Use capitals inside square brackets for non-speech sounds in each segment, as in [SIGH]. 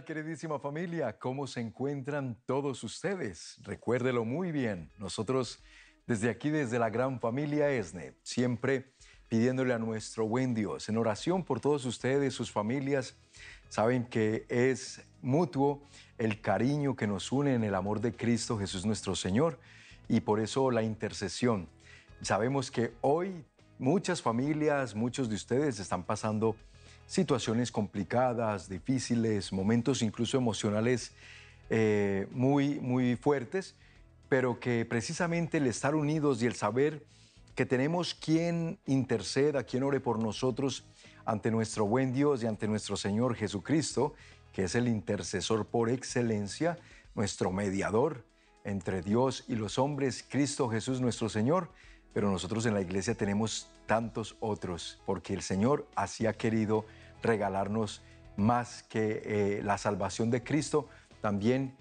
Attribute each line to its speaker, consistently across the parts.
Speaker 1: queridísima familia? ¿Cómo se encuentran todos ustedes? Recuérdelo muy bien. Nosotros desde aquí, desde la gran familia ESNE, siempre pidiéndole a nuestro buen Dios en oración por todos ustedes, sus familias. Saben que es mutuo el cariño que nos une en el amor de Cristo Jesús nuestro Señor y por eso la intercesión. Sabemos que hoy muchas familias, muchos de ustedes están pasando situaciones complicadas, difíciles, momentos incluso emocionales eh, muy, muy fuertes, pero que precisamente el estar unidos y el saber que tenemos quien interceda, quien ore por nosotros ante nuestro buen Dios y ante nuestro Señor Jesucristo, que es el intercesor por excelencia, nuestro mediador entre Dios y los hombres, Cristo Jesús nuestro Señor, pero nosotros en la iglesia tenemos tantos otros, porque el Señor así ha querido regalarnos más que eh, la salvación de Cristo, también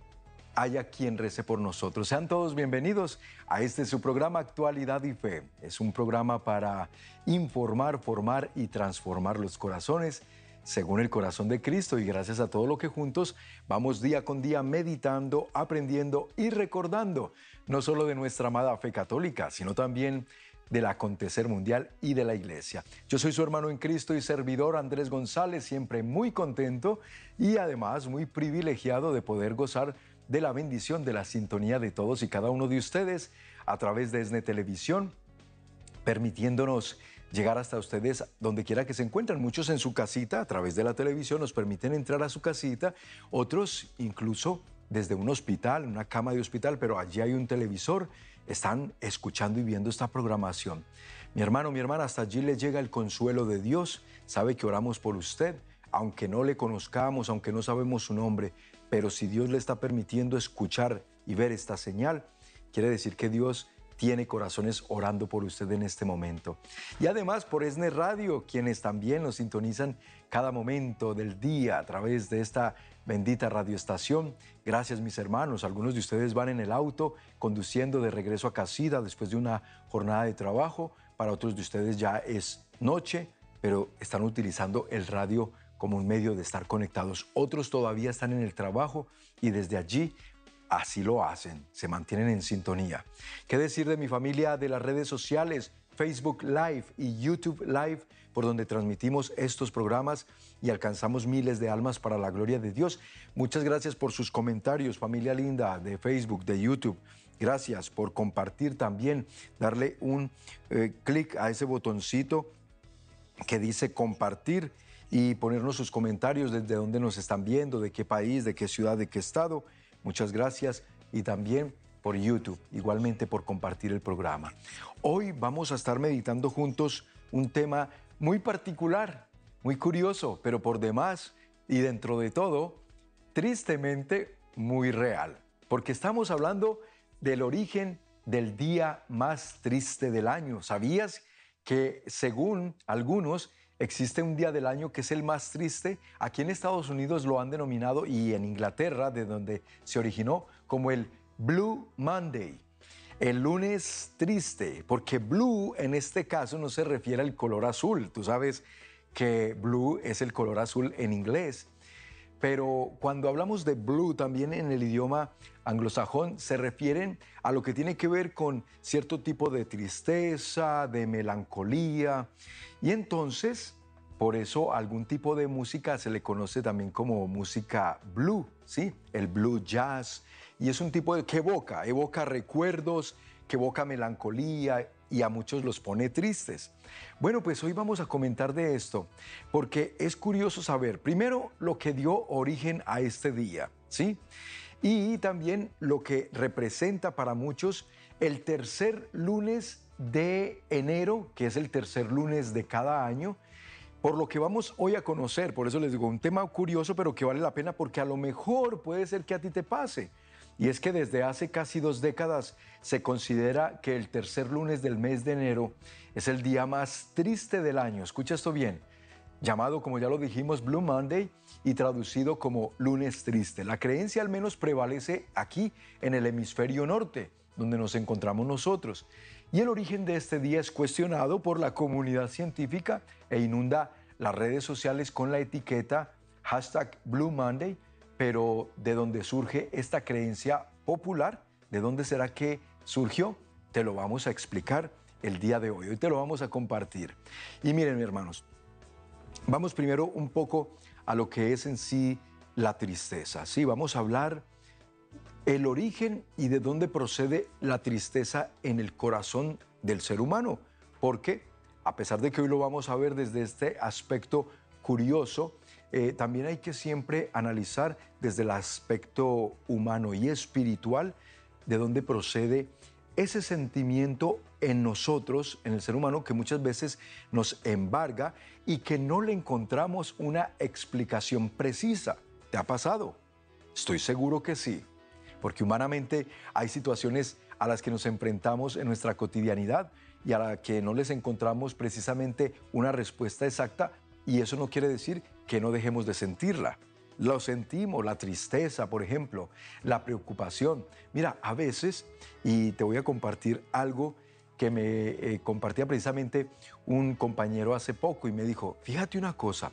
Speaker 1: haya quien rece por nosotros. Sean todos bienvenidos a este su programa Actualidad y Fe. Es un programa para informar, formar y transformar los corazones según el corazón de Cristo y gracias a todo lo que juntos vamos día con día meditando, aprendiendo y recordando, no solo de nuestra amada fe católica, sino también del acontecer mundial y de la iglesia. Yo soy su hermano en Cristo y servidor Andrés González, siempre muy contento y además muy privilegiado de poder gozar de la bendición de la sintonía de todos y cada uno de ustedes a través de ESNE Televisión, permitiéndonos llegar hasta ustedes donde quiera que se encuentren. Muchos en su casita, a través de la televisión, nos permiten entrar a su casita, otros incluso desde un hospital, una cama de hospital, pero allí hay un televisor están escuchando y viendo esta programación. Mi hermano, mi hermana, hasta allí le llega el consuelo de Dios. Sabe que oramos por usted, aunque no le conozcamos, aunque no sabemos su nombre, pero si Dios le está permitiendo escuchar y ver esta señal, quiere decir que Dios tiene corazones orando por usted en este momento. Y además por ESNE Radio, quienes también nos sintonizan cada momento del día a través de esta bendita radioestación. Gracias mis hermanos, algunos de ustedes van en el auto conduciendo de regreso a casita después de una jornada de trabajo, para otros de ustedes ya es noche, pero están utilizando el radio como un medio de estar conectados. Otros todavía están en el trabajo y desde allí así lo hacen, se mantienen en sintonía. ¿Qué decir de mi familia de las redes sociales? Facebook Live y YouTube Live, por donde transmitimos estos programas y alcanzamos miles de almas para la gloria de Dios. Muchas gracias por sus comentarios, familia linda de Facebook, de YouTube. Gracias por compartir también, darle un eh, clic a ese botoncito que dice compartir y ponernos sus comentarios desde dónde nos están viendo, de qué país, de qué ciudad, de qué estado. Muchas gracias y también por YouTube, igualmente por compartir el programa. Hoy vamos a estar meditando juntos un tema muy particular, muy curioso, pero por demás y dentro de todo, tristemente muy real, porque estamos hablando del origen del día más triste del año. ¿Sabías que según algunos existe un día del año que es el más triste. Aquí en Estados Unidos lo han denominado y en Inglaterra, de donde se originó, como el Blue Monday. El lunes triste, porque blue en este caso no se refiere al color azul. Tú sabes que blue es el color azul en inglés. Pero cuando hablamos de blue también en el idioma anglosajón se refieren a lo que tiene que ver con cierto tipo de tristeza, de melancolía. Y entonces, por eso algún tipo de música se le conoce también como música blue, ¿sí? El blue jazz. Y es un tipo de que evoca, evoca recuerdos, que evoca melancolía y a muchos los pone tristes. Bueno, pues hoy vamos a comentar de esto, porque es curioso saber, primero, lo que dio origen a este día, ¿sí? Y también lo que representa para muchos el tercer lunes de enero, que es el tercer lunes de cada año, por lo que vamos hoy a conocer. Por eso les digo, un tema curioso, pero que vale la pena porque a lo mejor puede ser que a ti te pase. Y es que desde hace casi dos décadas se considera que el tercer lunes del mes de enero es el día más triste del año. Escucha esto bien. Llamado, como ya lo dijimos, Blue Monday y traducido como lunes triste. La creencia al menos prevalece aquí en el hemisferio norte, donde nos encontramos nosotros. Y el origen de este día es cuestionado por la comunidad científica e inunda las redes sociales con la etiqueta hashtag Blue Monday pero ¿de dónde surge esta creencia popular? ¿De dónde será que surgió? Te lo vamos a explicar el día de hoy. Hoy te lo vamos a compartir. Y miren, hermanos, vamos primero un poco a lo que es en sí la tristeza. Sí, vamos a hablar el origen y de dónde procede la tristeza en el corazón del ser humano. Porque, a pesar de que hoy lo vamos a ver desde este aspecto curioso, eh, también hay que siempre analizar desde el aspecto humano y espiritual de dónde procede ese sentimiento en nosotros, en el ser humano, que muchas veces nos embarga y que no le encontramos una explicación precisa. ¿Te ha pasado? Estoy seguro que sí, porque humanamente hay situaciones a las que nos enfrentamos en nuestra cotidianidad y a las que no les encontramos precisamente una respuesta exacta y eso no quiere decir que no dejemos de sentirla. Lo sentimos, la tristeza, por ejemplo, la preocupación. Mira, a veces, y te voy a compartir algo que me eh, compartía precisamente un compañero hace poco y me dijo, fíjate una cosa,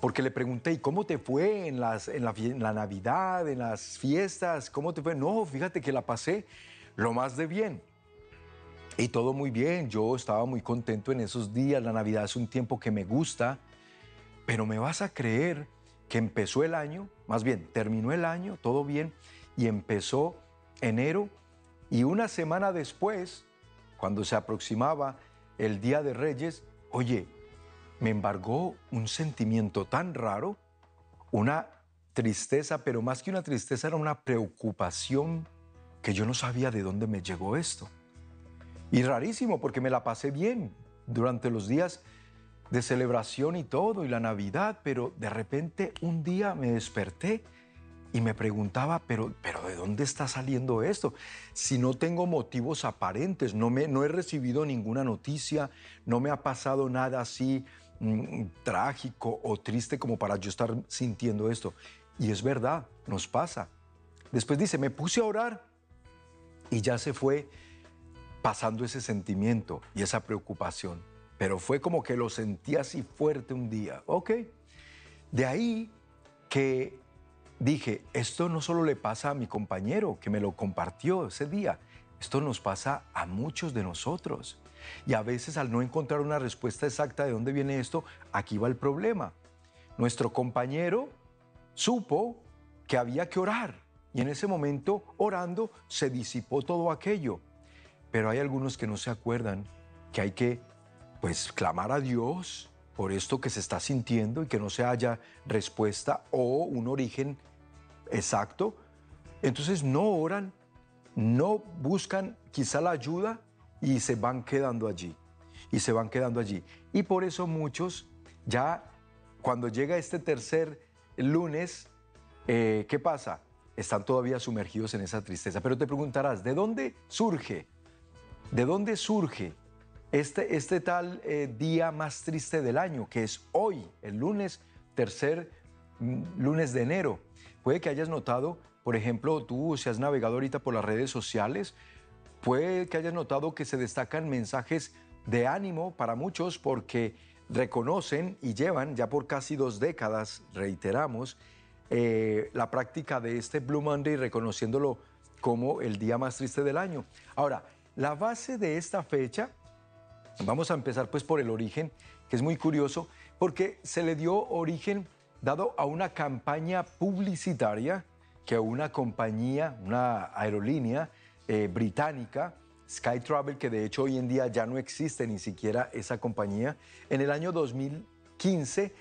Speaker 1: porque le pregunté, ¿y cómo te fue en, las, en, la, en la Navidad, en las fiestas? ¿Cómo te fue? No, fíjate que la pasé lo más de bien. Y todo muy bien, yo estaba muy contento en esos días, la Navidad es un tiempo que me gusta, pero me vas a creer que empezó el año, más bien terminó el año, todo bien, y empezó enero, y una semana después, cuando se aproximaba el Día de Reyes, oye, me embargó un sentimiento tan raro, una tristeza, pero más que una tristeza era una preocupación que yo no sabía de dónde me llegó esto. Y rarísimo, porque me la pasé bien durante los días de celebración y todo, y la Navidad, pero de repente un día me desperté y me preguntaba, pero, pero ¿de dónde está saliendo esto? Si no tengo motivos aparentes, no, me, no he recibido ninguna noticia, no me ha pasado nada así mm, trágico o triste como para yo estar sintiendo esto. Y es verdad, nos pasa. Después dice, me puse a orar y ya se fue pasando ese sentimiento y esa preocupación pero fue como que lo sentí así fuerte un día. Ok. De ahí que dije, esto no solo le pasa a mi compañero que me lo compartió ese día, esto nos pasa a muchos de nosotros. Y a veces al no encontrar una respuesta exacta de dónde viene esto, aquí va el problema. Nuestro compañero supo que había que orar y en ese momento orando se disipó todo aquello. Pero hay algunos que no se acuerdan que hay que pues clamar a Dios por esto que se está sintiendo y que no se haya respuesta o un origen exacto. Entonces no oran, no buscan quizá la ayuda y se van quedando allí. Y se van quedando allí. Y por eso muchos ya cuando llega este tercer lunes, eh, ¿qué pasa? Están todavía sumergidos en esa tristeza. Pero te preguntarás, ¿de dónde surge? ¿De dónde surge este, este tal eh, día más triste del año, que es hoy, el lunes, tercer mm, lunes de enero. Puede que hayas notado, por ejemplo, tú si has navegado ahorita por las redes sociales, puede que hayas notado que se destacan mensajes de ánimo para muchos porque reconocen y llevan ya por casi dos décadas, reiteramos, eh, la práctica de este Blue Monday reconociéndolo como el día más triste del año. Ahora, la base de esta fecha Vamos a empezar pues por el origen, que es muy curioso, porque se le dio origen dado a una campaña publicitaria que una compañía, una aerolínea eh, británica, Sky Travel, que de hecho hoy en día ya no existe ni siquiera esa compañía, en el año 2015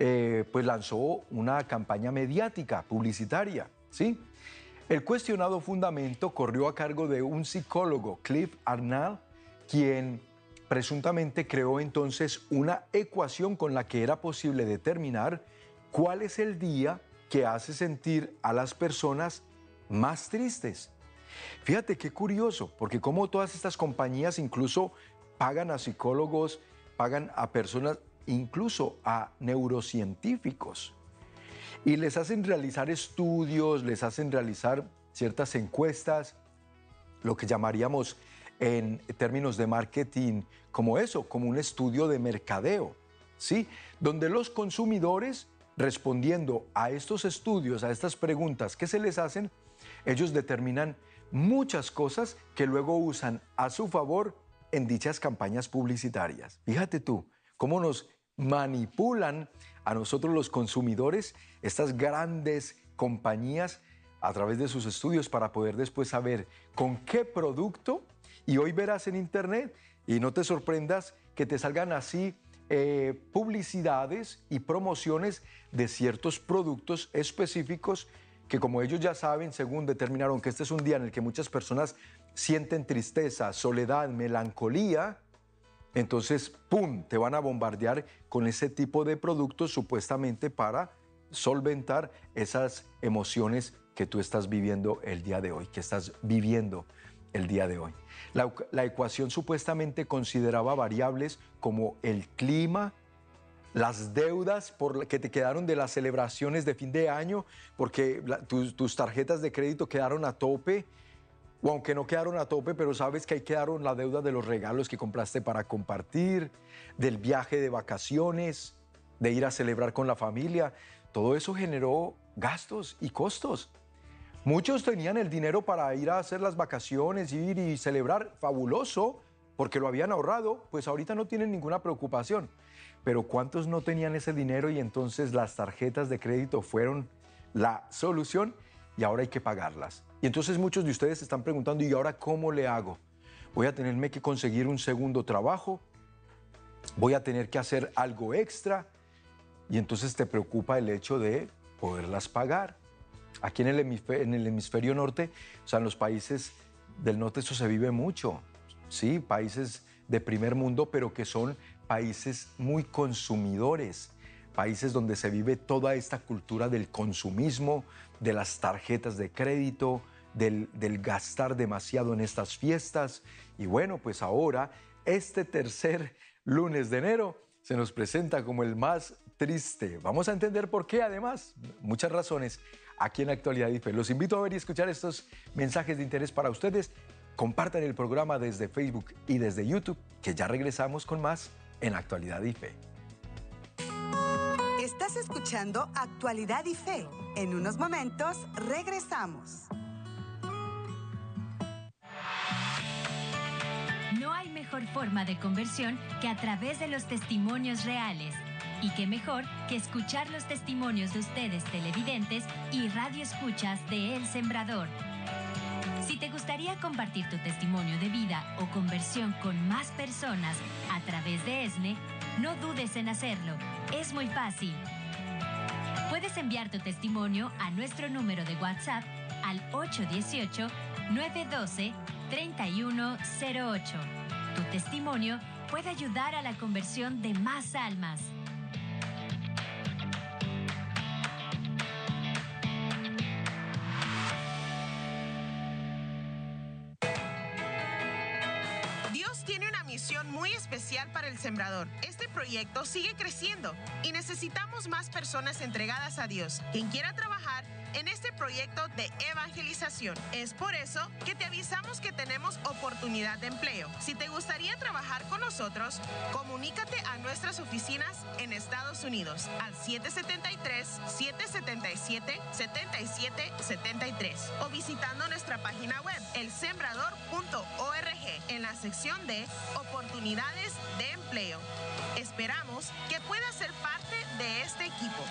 Speaker 1: eh, pues lanzó una campaña mediática, publicitaria, ¿sí? El cuestionado fundamento corrió a cargo de un psicólogo, Cliff Arnall, quien Presuntamente creó entonces una ecuación con la que era posible determinar cuál es el día que hace sentir a las personas más tristes. Fíjate qué curioso, porque como todas estas compañías incluso pagan a psicólogos, pagan a personas, incluso a neurocientíficos, y les hacen realizar estudios, les hacen realizar ciertas encuestas, lo que llamaríamos en términos de marketing como eso, como un estudio de mercadeo, ¿sí? Donde los consumidores respondiendo a estos estudios, a estas preguntas que se les hacen, ellos determinan muchas cosas que luego usan a su favor en dichas campañas publicitarias. Fíjate tú, cómo nos manipulan a nosotros los consumidores estas grandes compañías a través de sus estudios para poder después saber con qué producto, y hoy verás en internet, y no te sorprendas que te salgan así eh, publicidades y promociones de ciertos productos específicos que como ellos ya saben, según determinaron que este es un día en el que muchas personas sienten tristeza, soledad, melancolía, entonces, ¡pum!, te van a bombardear con ese tipo de productos supuestamente para solventar esas emociones que tú estás viviendo el día de hoy, que estás viviendo el día de hoy. La, ecuación supuestamente consideraba variables como el clima, las deudas por que te quedaron de las celebraciones de fin de año, porque tus, tarjetas de crédito quedaron a tope, o aunque no quedaron a tope, pero sabes que ahí quedaron la deuda de los regalos que compraste para compartir, del viaje de vacaciones, de ir a celebrar con la familia. Todo eso generó gastos y costos. Muchos tenían el dinero para ir a hacer las vacaciones, ir y celebrar, fabuloso, porque lo habían ahorrado, pues ahorita no tienen ninguna preocupación. Pero ¿cuántos no tenían ese dinero y entonces las tarjetas de crédito fueron la solución y ahora hay que pagarlas? Y entonces muchos de ustedes se están preguntando, ¿y ahora cómo le hago? Voy a tenerme que conseguir un segundo trabajo, voy a tener que hacer algo extra y entonces te preocupa el hecho de poderlas pagar. Aquí en el, hemisferio, en el hemisferio norte, o sea, en los países del norte eso se vive mucho, ¿sí? Países de primer mundo, pero que son países muy consumidores, países donde se vive toda esta cultura del consumismo, de las tarjetas de crédito, del, del, gastar demasiado en estas fiestas. Y bueno, pues ahora, este tercer lunes de enero se nos presenta como el más triste. Vamos a entender por qué, además, muchas razones aquí en Actualidad y Fe. Los invito a ver y escuchar estos mensajes de interés para ustedes. Compartan el programa desde Facebook y desde YouTube, que ya regresamos con más en Actualidad y Fe.
Speaker 2: Estás escuchando Actualidad y Fe. En unos momentos regresamos.
Speaker 3: No hay mejor forma de conversión que a través de los testimonios reales. Y qué mejor que escuchar los testimonios de ustedes televidentes y radio escuchas de El Sembrador. Si te gustaría compartir tu testimonio de vida o conversión con más personas a través de ESNE, no dudes en hacerlo. Es muy fácil. Puedes enviar tu testimonio a nuestro número de WhatsApp al 818-912-3108. Tu testimonio puede ayudar a la conversión de más almas.
Speaker 4: El sembrador. Este proyecto sigue creciendo y necesitamos más personas entregadas a Dios. Quien quiera trabajar en este proyecto de evangelización. Es por eso que te avisamos que tenemos oportunidad de empleo. Si te gustaría trabajar con nosotros, comunícate a nuestras oficinas en Estados Unidos al 773-777-7773 o visitando nuestra página web elsembrador.org en la sección de oportunidades de empleo. Esperamos que puedas ser parte de este equipo.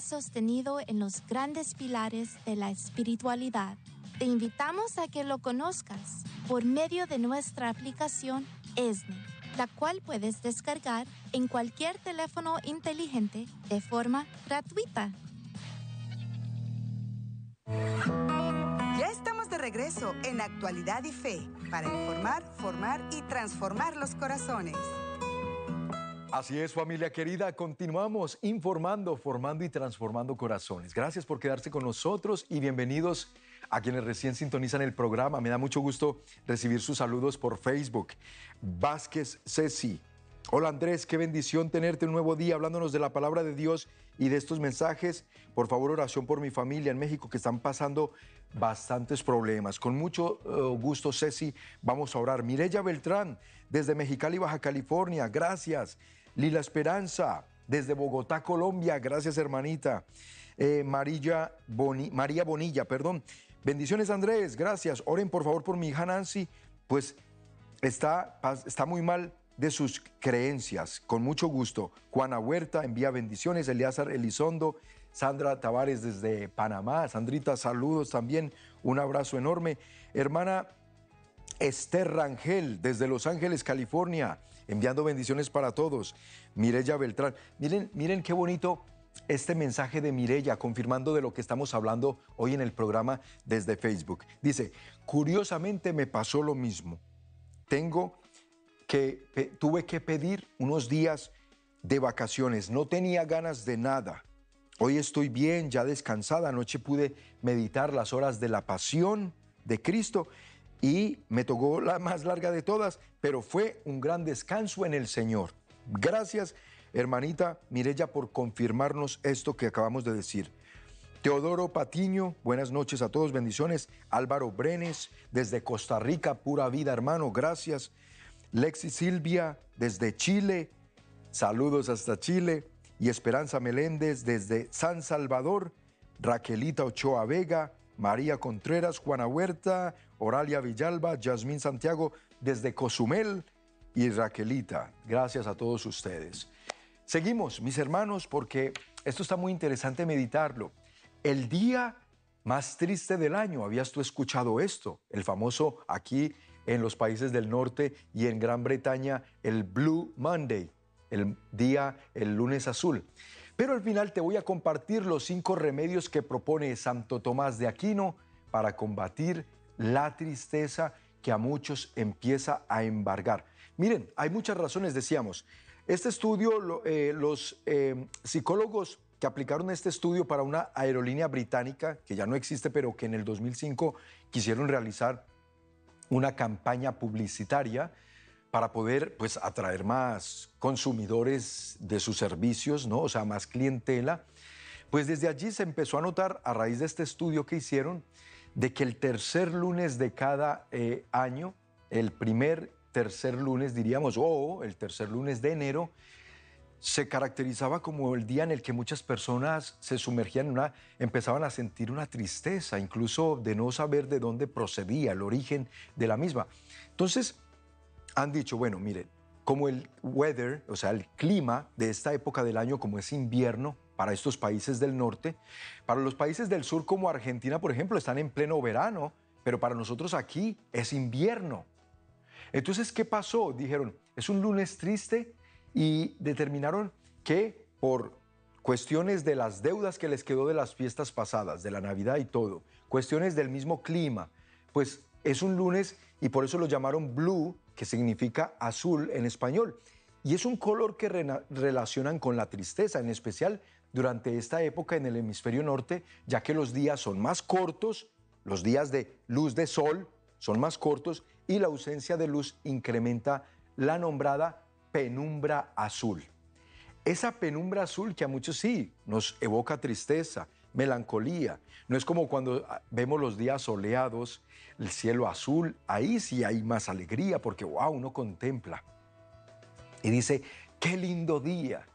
Speaker 5: Sostenido en los grandes pilares de la espiritualidad. Te invitamos a que lo conozcas por medio de nuestra aplicación ESNE, la cual puedes descargar en cualquier teléfono inteligente de forma gratuita.
Speaker 2: Ya estamos de regreso en Actualidad y Fe para informar, formar y transformar los corazones.
Speaker 1: Así es, familia querida, continuamos informando, formando y transformando corazones. Gracias por quedarse con nosotros y bienvenidos a quienes recién sintonizan el programa. Me da mucho gusto recibir sus saludos por Facebook. Vázquez Ceci, Hola Andrés, qué bendición tenerte un nuevo día hablándonos de la palabra de Dios y de estos mensajes. Por favor, oración por mi familia en México que están pasando bastantes problemas. Con mucho eh, gusto, Ceci, vamos a orar. Mirella Beltrán, desde Mexicali, Baja California, gracias. Lila Esperanza, desde Bogotá, Colombia, gracias hermanita. Eh, María Bonilla, perdón. Bendiciones Andrés, gracias. Oren por favor por mi hija Nancy, pues está, está muy mal de sus creencias. Con mucho gusto. Juana Huerta envía bendiciones. Eliazar Elizondo. Sandra Tavares desde Panamá. Sandrita, saludos también. Un abrazo enorme. Hermana Esther Rangel desde Los Ángeles, California. Enviando bendiciones para todos. Mirella Beltrán. Miren, miren qué bonito este mensaje de Mirella, confirmando de lo que estamos hablando hoy en el programa desde Facebook. Dice, curiosamente me pasó lo mismo. Tengo que tuve que pedir unos días de vacaciones. No tenía ganas de nada. Hoy estoy bien, ya descansada. Anoche pude meditar las horas de la pasión de Cristo y me tocó la más larga de todas, pero fue un gran descanso en el Señor. Gracias, hermanita Mirella, por confirmarnos esto que acabamos de decir. Teodoro Patiño, buenas noches a todos, bendiciones. Álvaro Brenes, desde Costa Rica, pura vida, hermano, gracias. Lexi Silvia desde Chile, saludos hasta Chile. Y Esperanza Meléndez desde San Salvador, Raquelita Ochoa Vega, María Contreras, Juana Huerta, Oralia Villalba, Yasmín Santiago desde Cozumel y Raquelita. Gracias a todos ustedes. Seguimos, mis hermanos, porque esto está muy interesante meditarlo. El día más triste del año, ¿habías tú escuchado esto? El famoso aquí en los países del norte y en Gran Bretaña el Blue Monday, el día, el lunes azul. Pero al final te voy a compartir los cinco remedios que propone Santo Tomás de Aquino para combatir la tristeza que a muchos empieza a embargar. Miren, hay muchas razones, decíamos. Este estudio, eh, los eh, psicólogos que aplicaron este estudio para una aerolínea británica, que ya no existe, pero que en el 2005 quisieron realizar una campaña publicitaria para poder pues, atraer más consumidores de sus servicios, ¿no? o sea, más clientela. Pues desde allí se empezó a notar, a raíz de este estudio que hicieron, de que el tercer lunes de cada eh, año, el primer tercer lunes, diríamos, o el tercer lunes de enero, se caracterizaba como el día en el que muchas personas se sumergían en una, empezaban a sentir una tristeza, incluso de no saber de dónde procedía el origen de la misma. Entonces, han dicho, bueno, miren, como el weather, o sea, el clima de esta época del año, como es invierno para estos países del norte, para los países del sur como Argentina, por ejemplo, están en pleno verano, pero para nosotros aquí es invierno. Entonces, ¿qué pasó? Dijeron, es un lunes triste y determinaron que por cuestiones de las deudas que les quedó de las fiestas pasadas, de la Navidad y todo, cuestiones del mismo clima, pues es un lunes y por eso lo llamaron blue, que significa azul en español. Y es un color que relacionan con la tristeza, en especial durante esta época en el hemisferio norte, ya que los días son más cortos, los días de luz de sol son más cortos y la ausencia de luz incrementa la nombrada penumbra azul. Esa penumbra azul que a muchos sí nos evoca tristeza, melancolía. No es como cuando ah, vemos los días soleados, el cielo azul, ahí sí hay más alegría porque, wow, uno contempla. Y dice, qué lindo día.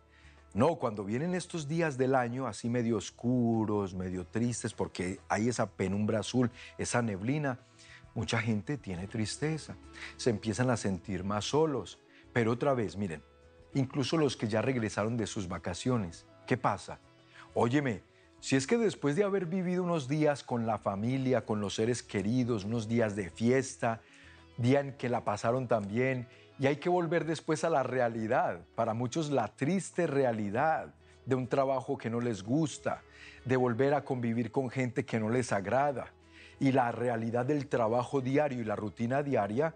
Speaker 1: No, cuando vienen estos días del año así medio oscuros, medio tristes, porque hay esa penumbra azul, esa neblina, mucha gente tiene tristeza, se empiezan a sentir más solos, pero otra vez, miren, incluso los que ya regresaron de sus vacaciones, ¿qué pasa? Óyeme, si es que después de haber vivido unos días con la familia, con los seres queridos, unos días de fiesta, día en que la pasaron tan bien, y hay que volver después a la realidad, para muchos la triste realidad de un trabajo que no les gusta, de volver a convivir con gente que no les agrada, y la realidad del trabajo diario y la rutina diaria,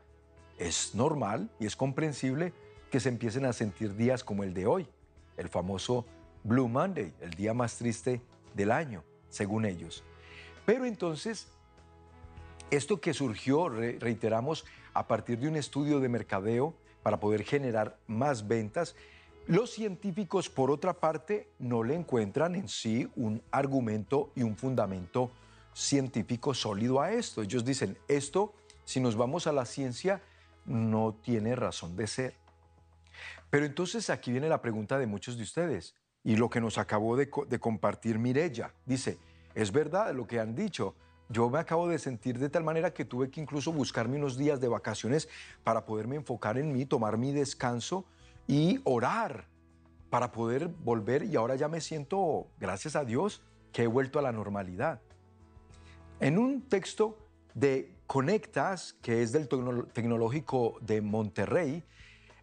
Speaker 1: es normal y es comprensible que se empiecen a sentir días como el de hoy, el famoso Blue Monday, el día más triste del año, según ellos. Pero entonces, esto que surgió, reiteramos, a partir de un estudio de mercadeo para poder generar más ventas. Los científicos, por otra parte, no le encuentran en sí un argumento y un fundamento científico sólido a esto. Ellos dicen, esto, si nos vamos a la ciencia, no tiene razón de ser. Pero entonces aquí viene la pregunta de muchos de ustedes y lo que nos acabó de, compartir Mirella. Dice, es verdad lo que han dicho. Yo me acabo de sentir de tal manera que tuve que incluso buscarme unos días de vacaciones para poderme enfocar en mí, tomar mi descanso y orar para poder volver y ahora ya me siento, gracias a Dios, que he vuelto a la normalidad. En un texto de Conectas, que es del Tecnológico de Monterrey,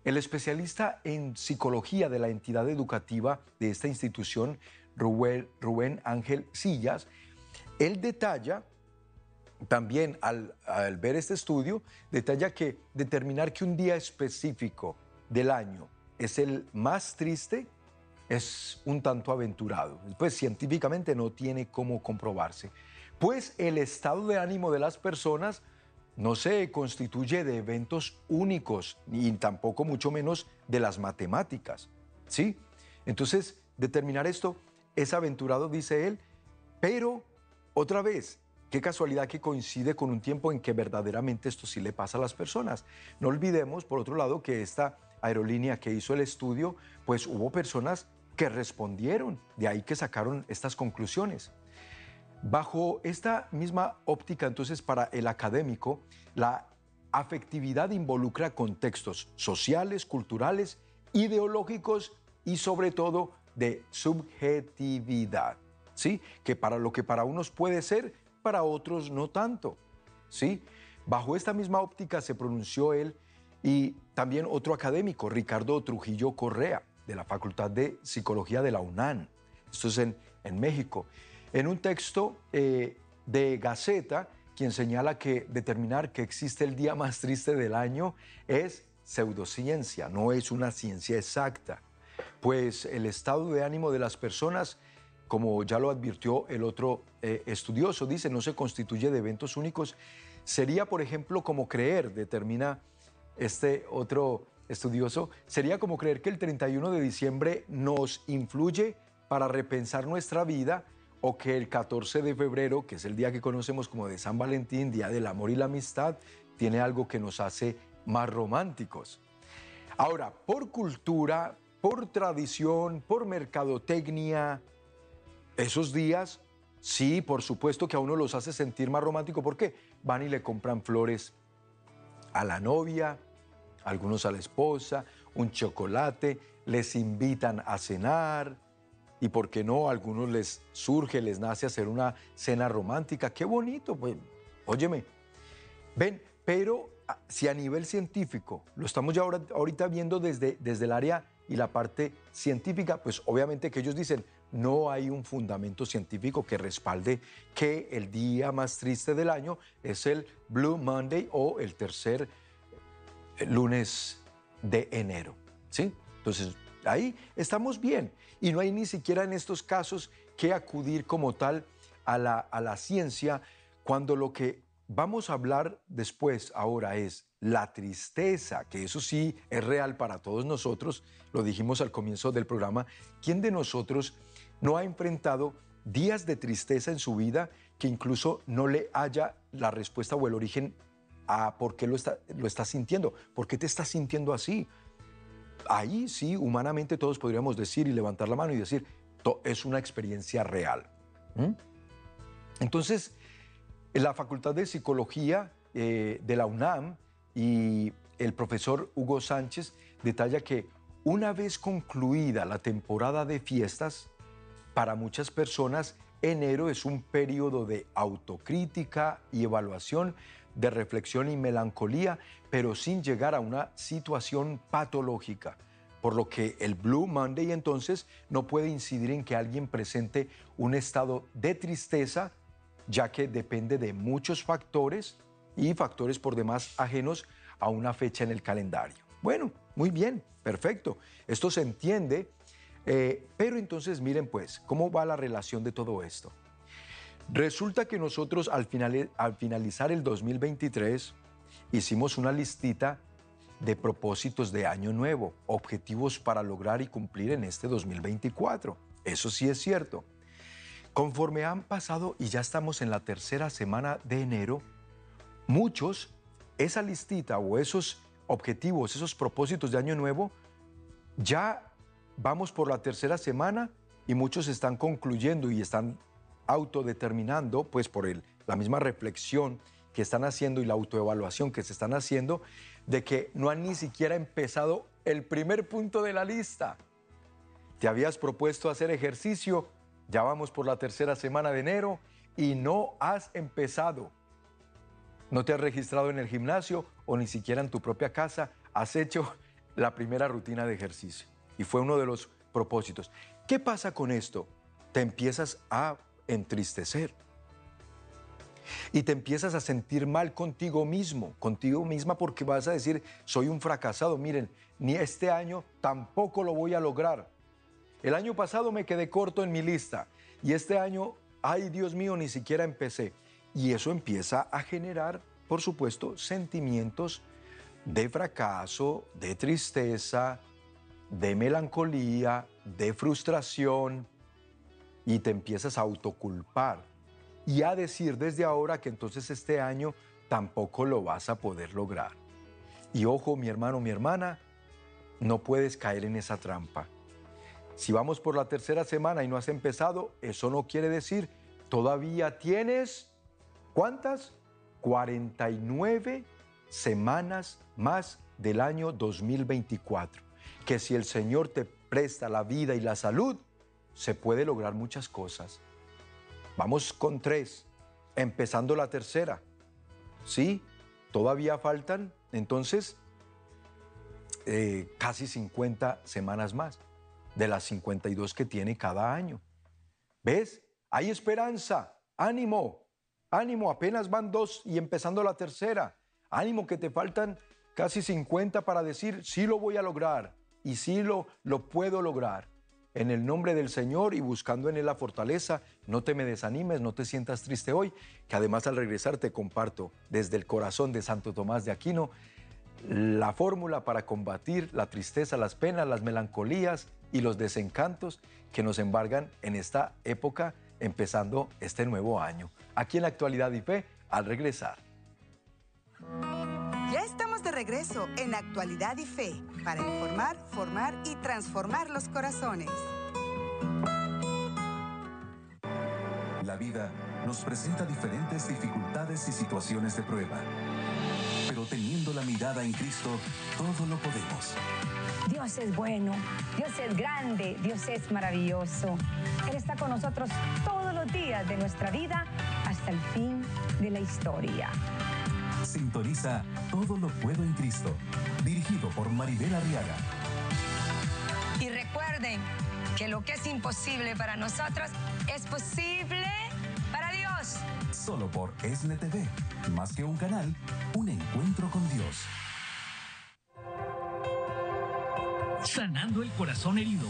Speaker 1: el especialista en psicología de la entidad educativa de esta institución, Rubén, Ángel Sillas, él detalla, también al, al ver este estudio, detalla que determinar que un día específico del año es el más triste es un tanto aventurado. Pues científicamente no tiene cómo comprobarse pues el estado de ánimo de las personas no se constituye de eventos únicos, ni tampoco mucho menos de las matemáticas. ¿Sí? Entonces, determinar esto es aventurado, dice él, pero otra vez, qué casualidad que coincide con un tiempo en que verdaderamente esto sí le pasa a las personas. No olvidemos, por otro lado, que esta aerolínea que hizo el estudio, pues hubo personas que respondieron, de ahí que sacaron estas conclusiones. Bajo esta misma óptica, entonces, para el académico, la afectividad involucra contextos sociales, culturales, ideológicos y sobre todo de subjetividad, ¿sí? Que para lo que para unos puede ser, para otros no tanto, ¿sí? Bajo esta misma óptica se pronunció él y también otro académico, Ricardo Trujillo Correa, de la Facultad de Psicología de la UNAM, esto es en, en México en un texto eh, de Gaceta, quien señala que determinar que existe el día más triste del año es pseudociencia, no es una ciencia exacta, pues el estado de ánimo de las personas, como ya lo advirtió el otro eh, estudioso, dice, no se constituye de eventos únicos, sería, por ejemplo, como creer, determina este otro estudioso, sería como creer que el 31 de diciembre nos influye para repensar nuestra vida, o que el 14 de febrero, que es el día que conocemos como de San Valentín, Día del Amor y la Amistad, tiene algo que nos hace más románticos. Ahora, por cultura, por tradición, por mercadotecnia, esos días, sí, por supuesto que a uno los hace sentir más romántico. ¿Por qué? Van y le compran flores a la novia, algunos a la esposa, un chocolate, les invitan a cenar, y por qué no, a algunos les surge, les nace hacer una cena romántica. Qué bonito, pues, óyeme. Ven, pero ah, si a nivel científico, lo estamos ya ahorita viendo desde, desde el área y la parte científica, pues obviamente que ellos dicen, no hay un fundamento científico que respalde que el día más triste del año es el Blue Monday o el tercer eh, lunes de enero. ¿Sí? Entonces, Ahí estamos bien y no hay ni siquiera en estos casos que acudir como tal a la, a la ciencia cuando lo que vamos a hablar después ahora es la tristeza, que eso sí es real para todos nosotros, lo dijimos al comienzo del programa, ¿quién de nosotros no ha enfrentado días de tristeza en su vida que incluso no le haya la respuesta o el origen a por qué lo está, lo está sintiendo? ¿Por qué te estás sintiendo así? Ahí sí, humanamente todos podríamos decir y levantar la mano y decir, es una experiencia real. Entonces, en la Facultad de Psicología eh, de la UNAM y el profesor Hugo Sánchez detalla que una vez concluida la temporada de fiestas, para muchas personas enero es un periodo de autocrítica y evaluación de reflexión y melancolía, pero sin llegar a una situación patológica. Por lo que el Blue Monday entonces no puede incidir en que alguien presente un estado de tristeza, ya que depende de muchos factores y factores por demás ajenos a una fecha en el calendario. Bueno, muy bien, perfecto. Esto se entiende, eh, pero entonces miren pues, ¿cómo va la relación de todo esto? Resulta que nosotros al, final, al finalizar el 2023 hicimos una listita de propósitos de año nuevo, objetivos para lograr y cumplir en este 2024. Eso sí es cierto. Conforme han pasado y ya estamos en la tercera semana de enero, muchos, esa listita o esos objetivos, esos propósitos de año nuevo, ya vamos por la tercera semana y muchos están concluyendo y están autodeterminando, pues por el, la misma reflexión que están haciendo y la autoevaluación que se están haciendo, de que no han ni siquiera empezado el primer punto de la lista. Te habías propuesto hacer ejercicio, ya vamos por la tercera semana de enero y no has empezado. No te has registrado en el gimnasio o ni siquiera en tu propia casa, has hecho la primera rutina de ejercicio. Y fue uno de los propósitos. ¿Qué pasa con esto? Te empiezas a entristecer. Y te empiezas a sentir mal contigo mismo, contigo misma, porque vas a decir, soy un fracasado. Miren, ni este año tampoco lo voy a lograr. El año pasado me quedé corto en mi lista y este año, ay Dios mío, ni siquiera empecé. Y eso empieza a generar, por supuesto, sentimientos de fracaso, de tristeza, de melancolía, de frustración, y te empiezas a autoculpar y a decir desde ahora que entonces este año tampoco lo vas a poder lograr. Y ojo, mi hermano, mi hermana, no puedes caer en esa trampa. Si vamos por la tercera semana y no has empezado, eso no quiere decir todavía tienes, ¿cuántas? 49 semanas más del año 2024. Que si el Señor te presta la vida y la salud, se puede lograr muchas cosas. Vamos con tres, empezando la tercera. ¿Sí? Todavía faltan entonces eh, casi 50 semanas más de las 52 que tiene cada año. ¿Ves? Hay esperanza. Ánimo. Ánimo. Apenas van dos y empezando la tercera. Ánimo que te faltan casi 50 para decir, sí lo voy a lograr y sí lo, lo puedo lograr. En el nombre del Señor y buscando en Él la fortaleza, no te me desanimes, no te sientas triste hoy, que además al regresar te comparto desde el corazón de Santo Tomás de Aquino la fórmula para combatir la tristeza, las penas, las melancolías y los desencantos que nos embargan en esta época, empezando este nuevo año. Aquí en la actualidad y fe, al regresar.
Speaker 2: Regreso en Actualidad y Fe para informar, formar y transformar los corazones.
Speaker 6: La vida nos presenta diferentes dificultades y situaciones de prueba. Pero teniendo la mirada en Cristo, todo lo podemos.
Speaker 7: Dios es bueno, Dios es grande, Dios es maravilloso. Él está con nosotros todos los días de nuestra vida hasta el fin de la historia.
Speaker 6: Sintoniza Todo lo puedo en Cristo, dirigido por Maribel Arriaga.
Speaker 8: Y recuerden que lo que es imposible para nosotros es posible para Dios.
Speaker 6: Solo por ESNE TV, más que un canal, un encuentro con Dios.
Speaker 9: Sanando el corazón herido,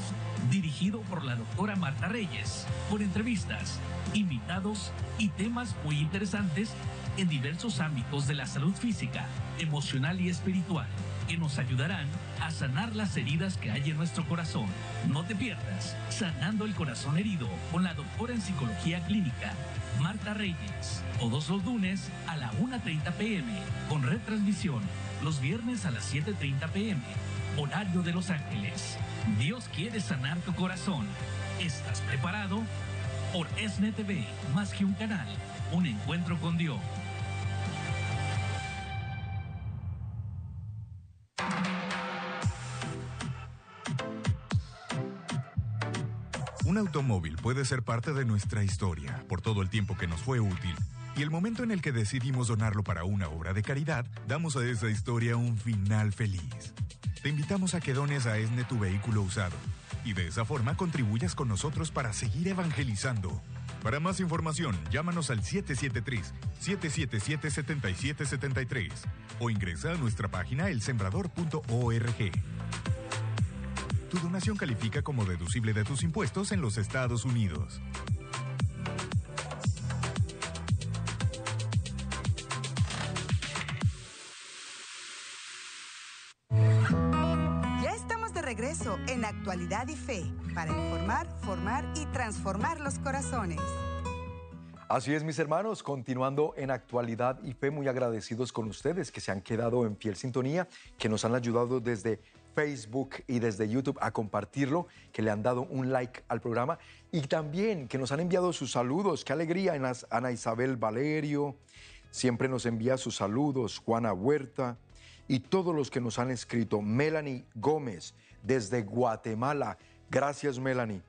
Speaker 9: dirigido por la doctora Marta Reyes, por entrevistas, invitados y temas muy interesantes en diversos ámbitos de la salud física, emocional y espiritual, que nos ayudarán a sanar las heridas que hay en nuestro corazón. No te pierdas, Sanando el corazón herido con la doctora en psicología clínica, Marta Reyes, todos los lunes a la 1.30 pm, con retransmisión los viernes a las 7.30 pm, horario de Los Ángeles. Dios quiere sanar tu corazón. ¿Estás preparado? Por ESNE TV, más que un canal, un encuentro con Dios.
Speaker 10: Un automóvil puede ser parte de nuestra historia por todo el tiempo que nos fue útil. Y el momento en el que decidimos donarlo para una obra de caridad, damos a esa historia un final feliz. Te invitamos a que dones a ESNE tu vehículo usado y de esa forma contribuyas con nosotros para seguir evangelizando. Para más información, llámanos al 773-777-7773 o ingresa a nuestra página elsembrador.org. Tu donación califica como deducible de tus impuestos en los Estados Unidos.
Speaker 2: Formar y transformar los corazones.
Speaker 1: Así es, mis hermanos, continuando en actualidad y fe, muy agradecidos con ustedes que se han quedado en fiel sintonía, que nos han ayudado desde Facebook y desde YouTube a compartirlo, que le han dado un like al programa y también que nos han enviado sus saludos. Qué alegría, Ana Isabel Valerio, siempre nos envía sus saludos, Juana Huerta y todos los que nos han escrito. Melanie Gómez, desde Guatemala. Gracias, Melanie.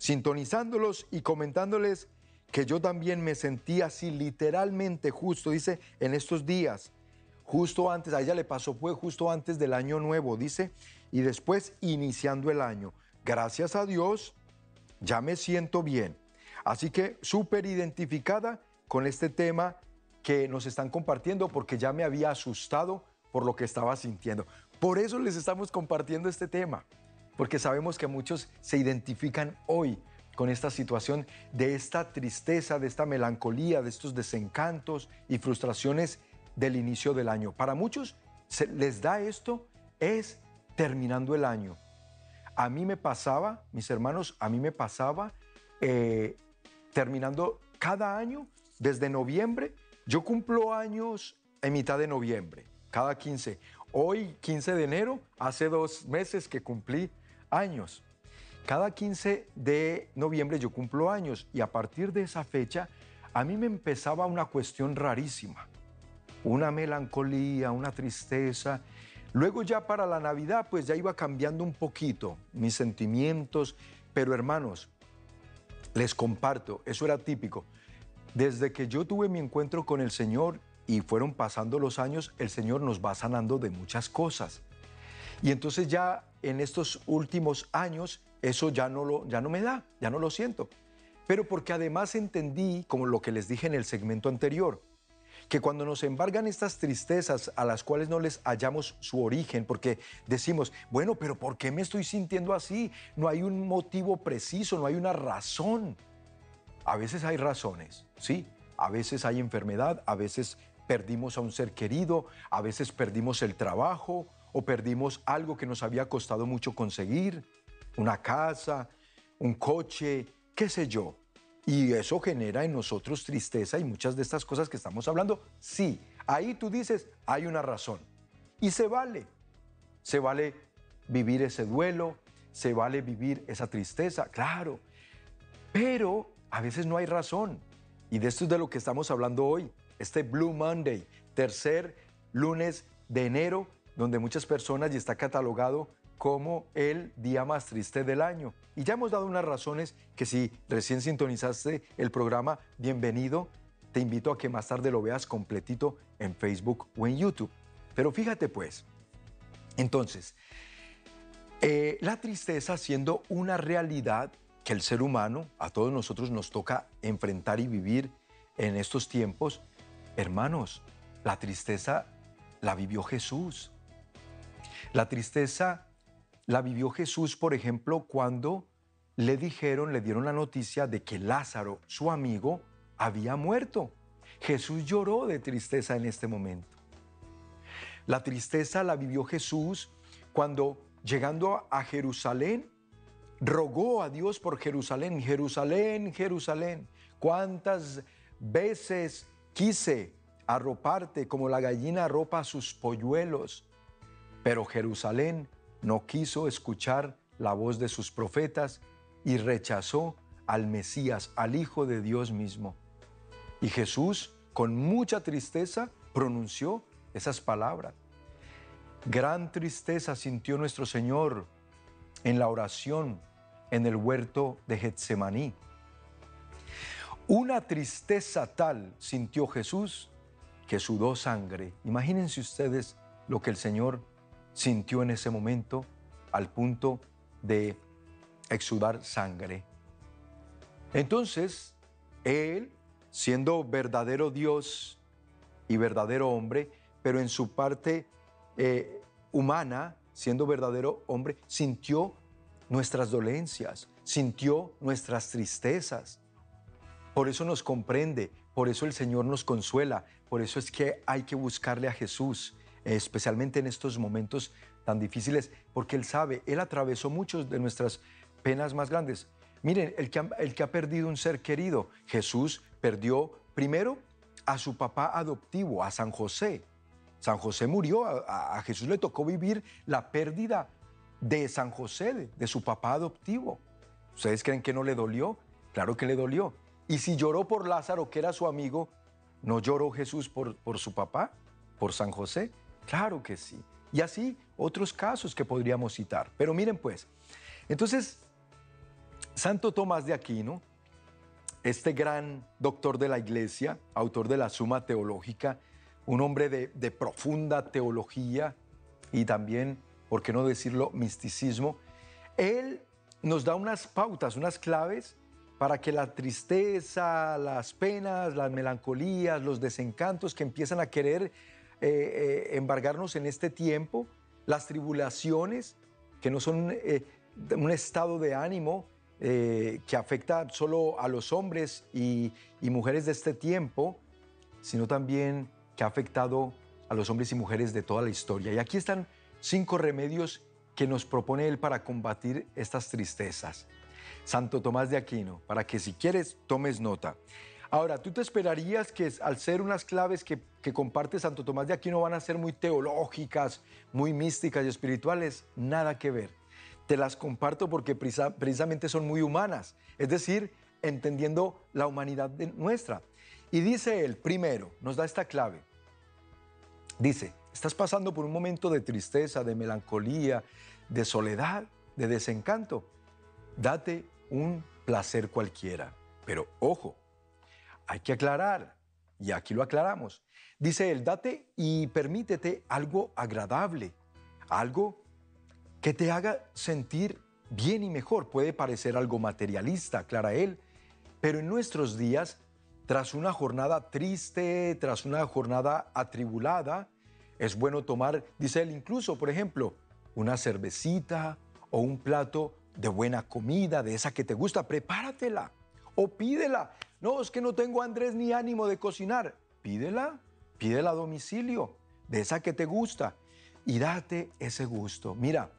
Speaker 1: Sintonizándolos y comentándoles que yo también me sentí así literalmente justo, dice, en estos días justo antes, a ella le pasó, fue justo antes del año nuevo, dice, y después iniciando el año. Gracias a Dios, ya me siento bien. Así que súper identificada con este tema que nos están compartiendo porque ya me había asustado por lo que estaba sintiendo. Por eso les estamos compartiendo este tema, porque sabemos que muchos se identifican hoy con esta situación de esta tristeza, de esta melancolía, de estos desencantos y frustraciones del inicio del año. Para muchos se les da esto es terminando el año. A mí me pasaba, mis hermanos, a mí me pasaba eh, terminando cada año, desde noviembre, yo cumplo años en mitad de noviembre, cada 15. Hoy, 15 de enero, hace dos meses que cumplí años. Cada 15 de noviembre yo cumplo años y a partir de esa fecha a mí me empezaba una cuestión rarísima una melancolía, una tristeza. Luego ya para la Navidad pues ya iba cambiando un poquito mis sentimientos, pero hermanos, les comparto, eso era típico. Desde que yo tuve mi encuentro con el Señor y fueron pasando los años, el Señor nos va sanando de muchas cosas. Y entonces ya en estos últimos años eso ya no, ya no me da, ya no lo siento. Pero porque además entendí, como lo que les dije en el segmento anterior, que cuando nos embargan estas tristezas a las cuales no les hallamos su origen, porque decimos, bueno, pero ¿por qué me estoy sintiendo así? No hay un motivo preciso, no hay una razón. A veces hay razones, sí, a veces hay enfermedad, a veces perdimos a un ser querido, a veces perdimos el trabajo o perdimos algo que nos había costado mucho conseguir, una casa, un coche, qué sé yo. Y eso genera en nosotros tristeza y muchas de estas cosas que estamos hablando. Sí, ahí tú dices, hay una razón. Y se vale. Se vale vivir ese duelo, se vale vivir esa tristeza, claro. Pero a veces no hay razón. Y de esto es de lo que estamos hablando hoy. Este Blue Monday, tercer lunes de enero, donde muchas personas, y está catalogado como el día más triste del año. Y ya hemos dado unas razones que si recién sintonizaste el programa, bienvenido. Te invito a que más tarde lo veas completito en Facebook o en YouTube. Pero fíjate pues, entonces, eh, la tristeza siendo una realidad que el ser humano, a todos nosotros nos toca enfrentar y vivir en estos tiempos, hermanos, la tristeza la vivió Jesús. La tristeza la vivió Jesús, por ejemplo, cuando le dijeron, le dieron la noticia de que Lázaro, su amigo, había muerto. Jesús lloró de tristeza en este momento. La tristeza la vivió Jesús cuando, llegando a Jerusalén, rogó a Dios por Jerusalén. Jerusalén, Jerusalén, cuántas veces quise arroparte como la gallina arropa a sus polluelos, pero Jerusalén no quiso escuchar la voz de sus profetas y rechazó al Mesías, al Hijo de Dios mismo. Y Jesús, con mucha tristeza, pronunció esas palabras. Gran tristeza sintió nuestro Señor en la oración en el huerto de Getsemaní. Una tristeza tal sintió Jesús que sudó sangre. Imagínense ustedes lo que el Señor sintió en ese momento al punto de exudar sangre. Entonces, él, siendo verdadero Dios y verdadero hombre, pero en su parte eh, humana, siendo verdadero hombre, sintió nuestras dolencias, sintió nuestras tristezas. Por eso nos comprende, por eso el Señor nos consuela, por eso es que hay que buscarle a Jesús especialmente en estos momentos tan difíciles, porque Él sabe, Él atravesó muchas de nuestras penas más grandes. Miren, el que, ha, el que ha perdido un ser querido, Jesús perdió primero a su papá adoptivo, a San José. San José murió, a, Jesús le tocó vivir la pérdida de San José, de, de su papá adoptivo. ¿Ustedes creen que no le dolió? Claro que le dolió. Y si lloró por Lázaro, que era su amigo, ¿no lloró Jesús por, por su papá, por San José? Claro que sí. Y así otros casos que podríamos citar. Pero miren pues, entonces, Santo Tomás de Aquino, este gran doctor de la iglesia, autor de la Suma Teológica, un hombre de, profunda teología y también, por qué no decirlo, misticismo, él nos da unas pautas, unas claves para que la tristeza, las penas, las melancolías, los desencantos que empiezan a querer eh, eh, embargarnos en este tiempo, las tribulaciones, que no son eh, un estado de ánimo que afecta solo a los hombres y, y mujeres de este tiempo, sino también que ha afectado a los hombres y mujeres de toda la historia. Y aquí están cinco remedios que nos propone Él para combatir estas tristezas. Santo Tomás de Aquino, para que si quieres tomes nota. Ahora, ¿tú te esperarías que al ser unas claves que, que comparte Santo Tomás de Aquino van a ser muy teológicas, muy místicas y espirituales? Nada que ver. Te las comparto porque precisamente son muy humanas, es decir, entendiendo la humanidad nuestra. Y dice él, primero, nos da esta clave. Dice, estás pasando por un momento de tristeza, de melancolía, de soledad, de desencanto. Date un placer cualquiera. Pero ojo, hay que aclarar, y aquí lo aclaramos. Dice él, date y permítete algo agradable, algo que te haga sentir bien y mejor. Puede parecer algo materialista, aclara él, pero en nuestros días, tras una jornada triste, tras una jornada atribulada, es bueno tomar, dice él incluso, por ejemplo, una cervecita o un plato de buena comida, de esa que te gusta, prepáratela o pídela. No, es que no tengo Andrés ni ánimo de cocinar. Pídela, pídela a domicilio, de esa que te gusta y date ese gusto. Mira,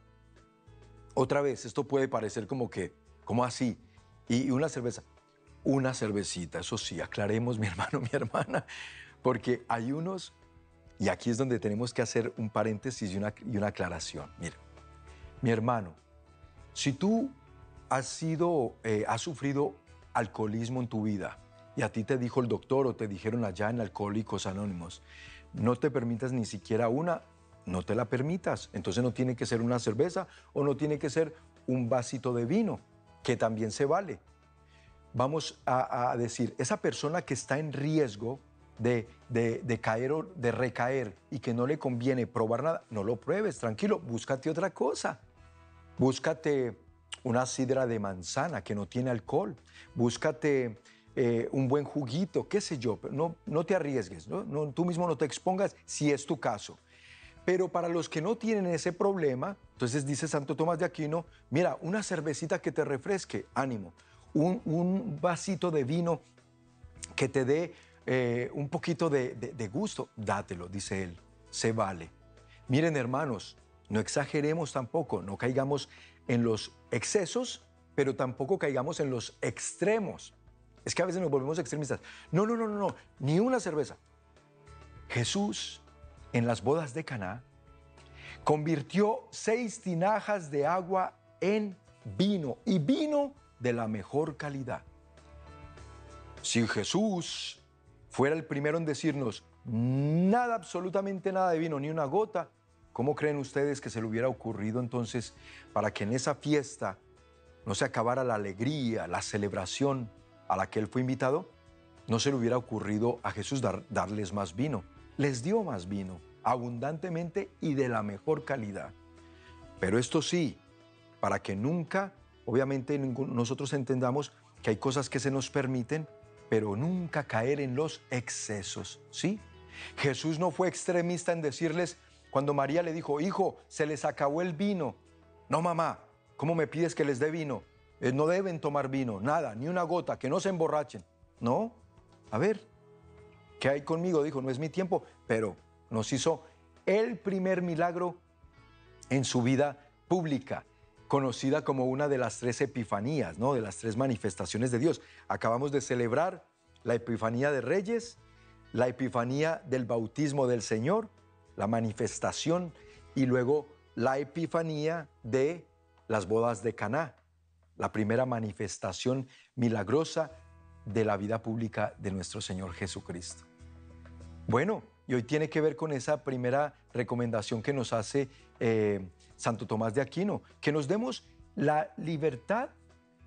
Speaker 1: otra vez, esto puede parecer como que, como así, y, una cerveza, una cervecita, eso sí, aclaremos [LAUGHS] mi hermano, mi hermana, porque hay unos, y aquí es donde tenemos que hacer un paréntesis y una, y una aclaración. Mira, mi hermano, si tú has sido, eh, has sufrido alcoholismo en tu vida y a ti te dijo el doctor o te dijeron allá en Alcohólicos Anónimos, no te permitas ni siquiera una, no te la permitas. Entonces no tiene que ser una cerveza o no tiene que ser un vasito de vino, que también se vale. Vamos a, decir, esa persona que está en riesgo de, de, de caer o de recaer y que no le conviene probar nada, no lo pruebes, tranquilo, búscate otra cosa. Búscate una sidra de manzana que no tiene alcohol. Búscate eh, un buen juguito, qué sé yo. pero No, no te arriesgues, tú mismo no te expongas si es tu caso. Pero para los que no tienen ese problema, entonces dice Santo Tomás de Aquino, mira, una cervecita que te refresque, ánimo. Un, un vasito de vino que te dé eh, un poquito de, de- de gusto, dátelo, dice él, se vale. Miren hermanos, no exageremos tampoco, no caigamos en los excesos, pero tampoco caigamos en los extremos. Es que a veces nos volvemos extremistas. No, no, no, no, no, ni una cerveza. Jesús, en las bodas de Caná, convirtió seis tinajas de agua en vino y vino de la mejor calidad. Si Jesús fuera el primero en decirnos nada, absolutamente nada de vino, ni una gota, ¿cómo creen ustedes que se le hubiera ocurrido entonces para que en esa fiesta no se acabara la alegría, la celebración a la que él fue invitado? No se le hubiera ocurrido a Jesús dar- darles más vino. Les dio más vino, abundantemente y de la mejor calidad. Pero esto sí, para que nunca, obviamente nosotros entendamos que hay cosas que se nos permiten, pero nunca caer en los excesos, ¿sí? Jesús no fue extremista en decirles, cuando María le dijo, hijo, se les acabó el vino. No, mamá, ¿cómo me pides que les dé vino? Eh, no deben tomar vino, nada, ni una gota, que no se emborrachen. No, a ver, ¿qué hay conmigo? Dijo, no es mi tiempo, pero nos hizo el primer milagro en su vida pública, conocida como una de las tres epifanías, ¿no? de las tres manifestaciones de Dios. Acabamos de celebrar la Epifanía de Reyes, la Epifanía del bautismo del Señor, la manifestación y luego la Epifanía de las bodas de Caná, la primera manifestación milagrosa de la vida pública de nuestro Señor Jesucristo. Bueno, y hoy tiene que ver con esa primera recomendación que nos hace eh, Santo Tomás de Aquino, que nos demos la libertad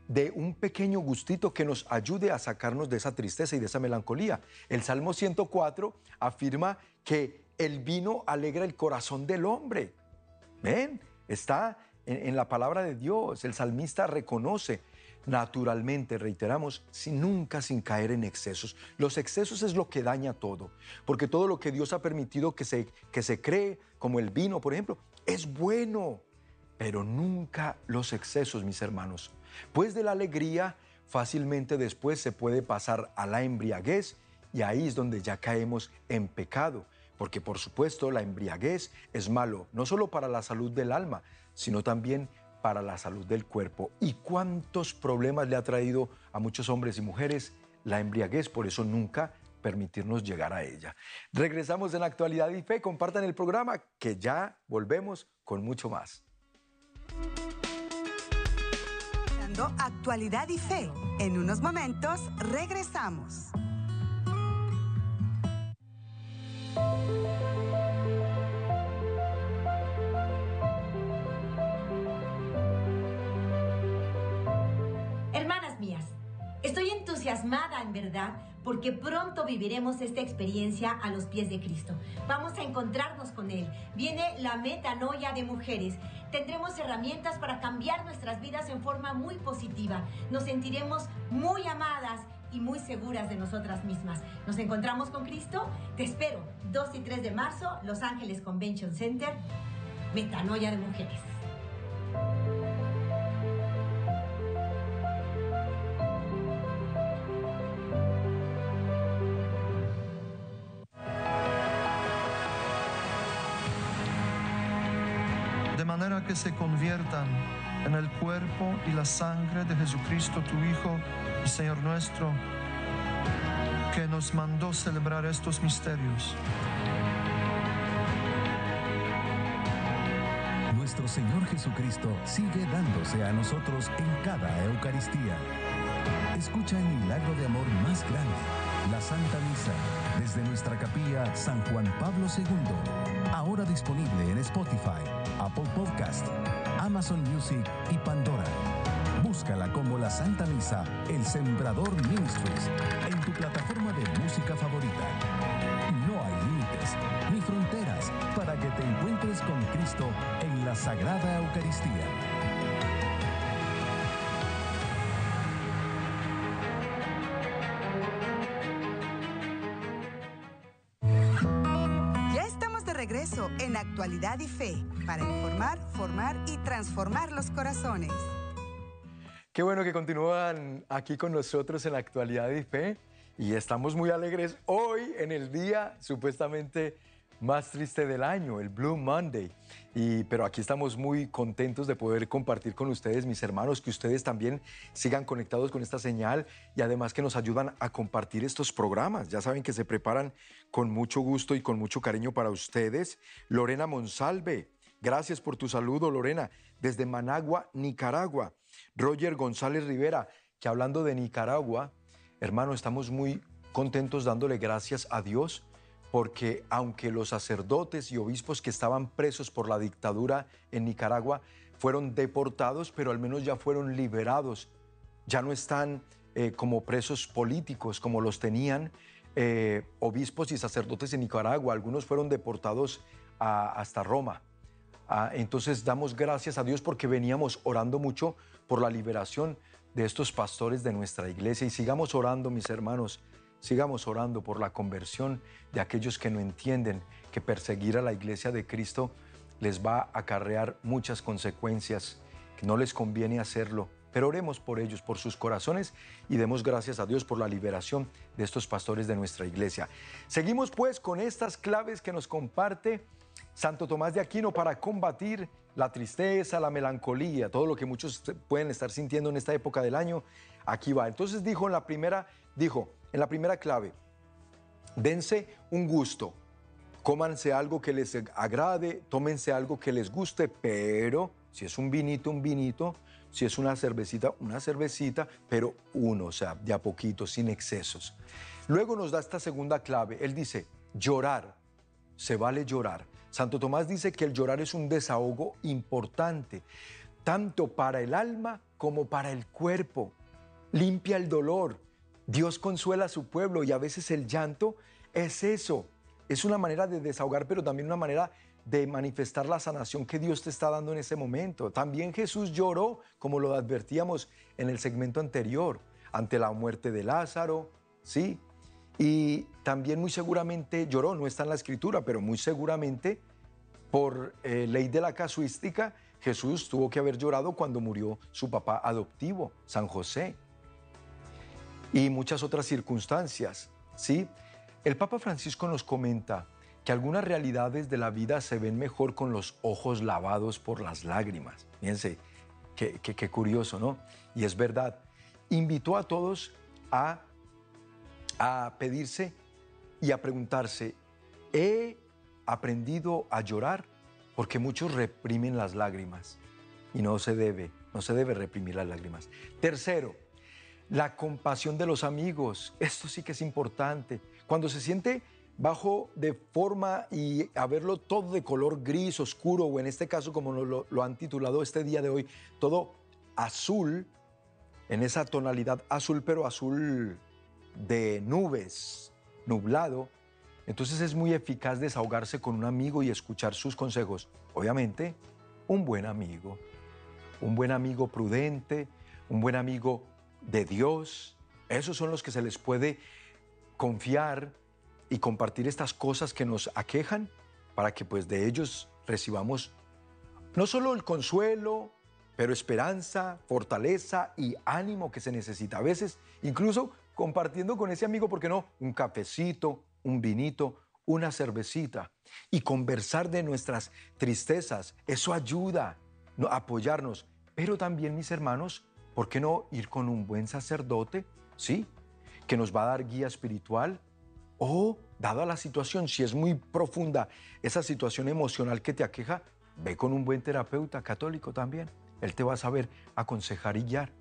Speaker 1: de un pequeño gustito que nos ayude a sacarnos de esa tristeza y de esa melancolía. El Salmo 104 afirma que el vino alegra el corazón del hombre. ¿Ven? Está en, la palabra de Dios. El salmista reconoce naturalmente, reiteramos, sin, nunca sin caer en excesos. Los excesos es lo que daña todo, porque todo lo que Dios ha permitido que se, que se cree, como el vino, por ejemplo, es bueno, pero nunca los excesos, mis hermanos. Pues de la alegría fácilmente después se puede pasar a la embriaguez y ahí es donde ya caemos en pecado, porque por supuesto la embriaguez es malo, no solo para la salud del alma, sino también para la salud del cuerpo. ¿Y cuántos problemas le ha traído a muchos hombres y mujeres la embriaguez? Por eso nunca permitirnos llegar a ella. Regresamos en Actualidad y Fe. Compartan el programa que ya volvemos con mucho más.
Speaker 2: Actualidad y Fe. En unos momentos regresamos.
Speaker 11: Hermanas mías, estoy entusiasmada en verdad porque pronto viviremos esta experiencia a los pies de Cristo. Vamos a encontrarnos con Él. Viene la metanoia de mujeres. Tendremos herramientas para cambiar nuestras vidas en forma muy positiva. Nos sentiremos muy amadas y muy seguras de nosotras mismas. ¿Nos encontramos con Cristo? Te espero. 2 y 3 de marzo, Los Ángeles Convention Center, Metanoia de Mujeres.
Speaker 12: de manera que se conviertan en el cuerpo y la sangre de Jesucristo, tu Hijo y Señor nuestro, que nos mandó celebrar estos misterios.
Speaker 6: Nuestro Señor Jesucristo sigue dándose a nosotros en cada Eucaristía. Escucha el milagro de amor más grande, la Santa Misa, desde nuestra capilla San Juan Pablo II, ahora disponible en Spotify, Apple Podcast, Amazon Music y Pandora. Búscala como la Santa Misa, el Sembrador Ministries, en tu plataforma de música favorita. No hay límites ni fronteras para que te encuentres con Cristo en la Sagrada Eucaristía.
Speaker 2: En Actualidad y Fe para informar, formar y transformar los corazones.
Speaker 1: Qué bueno que continúan aquí con nosotros en actualidad y fe y estamos muy alegres hoy en el día supuestamente más triste del año, el Blue Monday. Y, pero aquí estamos muy contentos de poder compartir con ustedes, mis hermanos, que ustedes también sigan conectados con esta señal y además que nos ayudan a compartir estos programas. Ya saben que se preparan con mucho gusto y con mucho cariño para ustedes. Lorena Monsalve, gracias por tu saludo, Lorena, desde Managua, Nicaragua. Roger González Rivera, que hablando de Nicaragua, hermano, estamos muy contentos dándole gracias a Dios porque aunque los sacerdotes y obispos que estaban presos por la dictadura en Nicaragua fueron deportados, pero al menos ya fueron liberados, ya no están eh, como presos políticos como los tenían eh, obispos y sacerdotes en Nicaragua, algunos fueron deportados hasta Roma. Ah, entonces damos gracias a Dios porque veníamos orando mucho por la liberación de estos pastores de nuestra iglesia. Y sigamos orando, mis hermanos, sigamos orando por la conversión de aquellos que no entienden que perseguir a la iglesia de Cristo les va a acarrear muchas consecuencias, que no les conviene hacerlo. Pero oremos por ellos, por sus corazones y demos gracias a Dios por la liberación de estos pastores de nuestra iglesia. Seguimos pues con estas claves que nos comparte Santo Tomás de Aquino para combatir la tristeza, la melancolía, todo lo que muchos pueden estar sintiendo en esta época del año, aquí va. Entonces dijo en la primera, dijo, en la primera clave, dense un gusto, cómanse algo que les agrade, tómense algo que les guste, pero si es un vinito, un vinito, si es una cervecita, una cervecita, pero uno, o sea, de a poquito, sin excesos. Luego nos da esta segunda clave. Él dice, llorar, se vale llorar. Santo Tomás dice que el llorar es un desahogo importante, tanto para el alma como para el cuerpo. Limpia el dolor. Dios consuela a su pueblo y a veces el llanto es eso. Es una manera de desahogar, pero también una manera de manifestar la sanación que Dios te está dando en ese momento. También Jesús lloró, como lo advertíamos en el segmento anterior, ante la muerte de Lázaro, ¿sí? Y también muy seguramente lloró, no está en la escritura, pero muy seguramente por eh, ley de la casuística, Jesús tuvo que haber llorado cuando murió su papá adoptivo, San José. Y muchas otras circunstancias, ¿sí? El Papa Francisco nos comenta, que algunas realidades de la vida se ven mejor con los ojos lavados por las lágrimas. Fíjense, qué, qué, curioso, ¿no? Y es verdad. Invitó a todos a, a pedirse y a preguntarse, ¿he aprendido a llorar? Porque muchos reprimen las lágrimas y no se debe, no se debe reprimir las lágrimas. Tercero, la compasión de los amigos. Esto sí que es importante. Cuando se siente bajo de forma y a verlo todo de color gris, oscuro, o en este caso, como lo, lo, han titulado este día de hoy, todo azul, en esa tonalidad azul, pero azul de nubes, nublado. Entonces es muy eficaz desahogarse con un amigo y escuchar sus consejos. Obviamente, un buen amigo, un buen amigo prudente, un buen amigo de Dios. Esos son los que se les puede confiar, y compartir estas cosas que nos aquejan para que pues de ellos recibamos no solo el consuelo, pero esperanza, fortaleza y ánimo que se necesita. A veces incluso compartiendo con ese amigo, ¿por qué no? Un cafecito, un vinito, una cervecita y conversar de nuestras tristezas. Eso ayuda a apoyarnos. Pero también, mis hermanos, ¿por qué no ir con un buen sacerdote? Sí, que nos va a dar guía espiritual, o, dada la situación, si es muy profunda esa situación emocional que te aqueja, ve con un buen terapeuta católico también. Él te va a saber aconsejar y guiar.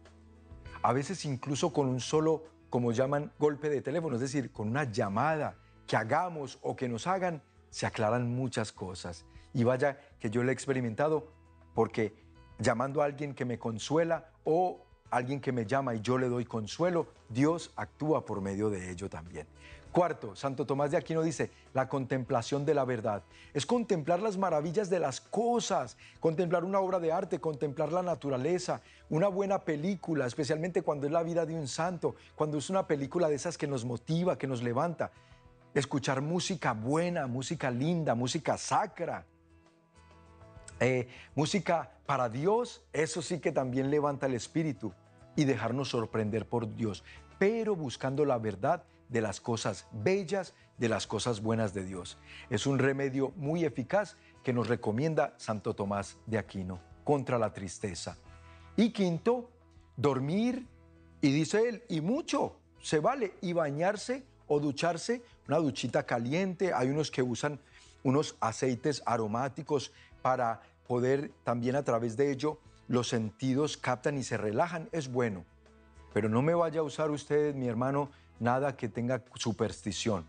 Speaker 1: A veces incluso con un solo, como llaman, golpe de teléfono, es decir, con una llamada que hagamos o que nos hagan, se aclaran muchas cosas. Y vaya que yo lo he experimentado porque llamando a alguien que me consuela o alguien que me llama y yo le doy consuelo, Dios actúa por medio de ello también. Cuarto, Santo Tomás de Aquino dice, la contemplación de la verdad. Es contemplar las maravillas de las cosas, contemplar una obra de arte, contemplar la naturaleza, una buena película, especialmente cuando es la vida de un santo, cuando es una película de esas que nos motiva, que nos levanta. Escuchar música buena, música linda, música sacra. Eh, música para Dios, eso sí que también levanta el espíritu y dejarnos sorprender por Dios, pero buscando la verdad de las cosas bellas, de las cosas buenas de Dios. Es un remedio muy eficaz que nos recomienda Santo Tomás de Aquino contra la tristeza. Y quinto, dormir, y dice él, y mucho, se vale, y bañarse o ducharse, una duchita caliente, hay unos que usan unos aceites aromáticos para poder también a través de ello los sentidos captan y se relajan, es bueno. Pero no me vaya a usar usted, mi hermano, nada que tenga superstición.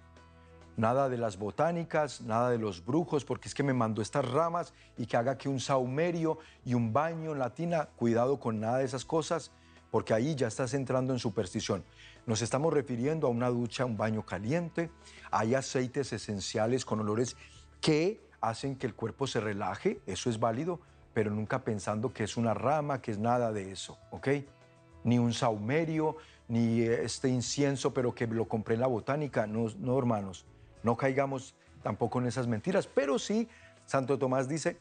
Speaker 1: Nada de las botánicas, nada de los brujos, porque es que me mandó estas ramas y que haga que un saumerio y un baño en la tina, cuidado con nada de esas cosas, porque ahí ya estás entrando en superstición. Nos estamos refiriendo a una ducha, un baño caliente, hay aceites esenciales con olores que hacen que el cuerpo se relaje, eso es válido, pero nunca pensando que es una rama, que es nada de eso, ¿ok? Ni un saumerio, ni este incienso, pero que lo compré en la botánica. No, no, hermanos, no caigamos tampoco en esas mentiras. Pero sí, Santo Tomás dice,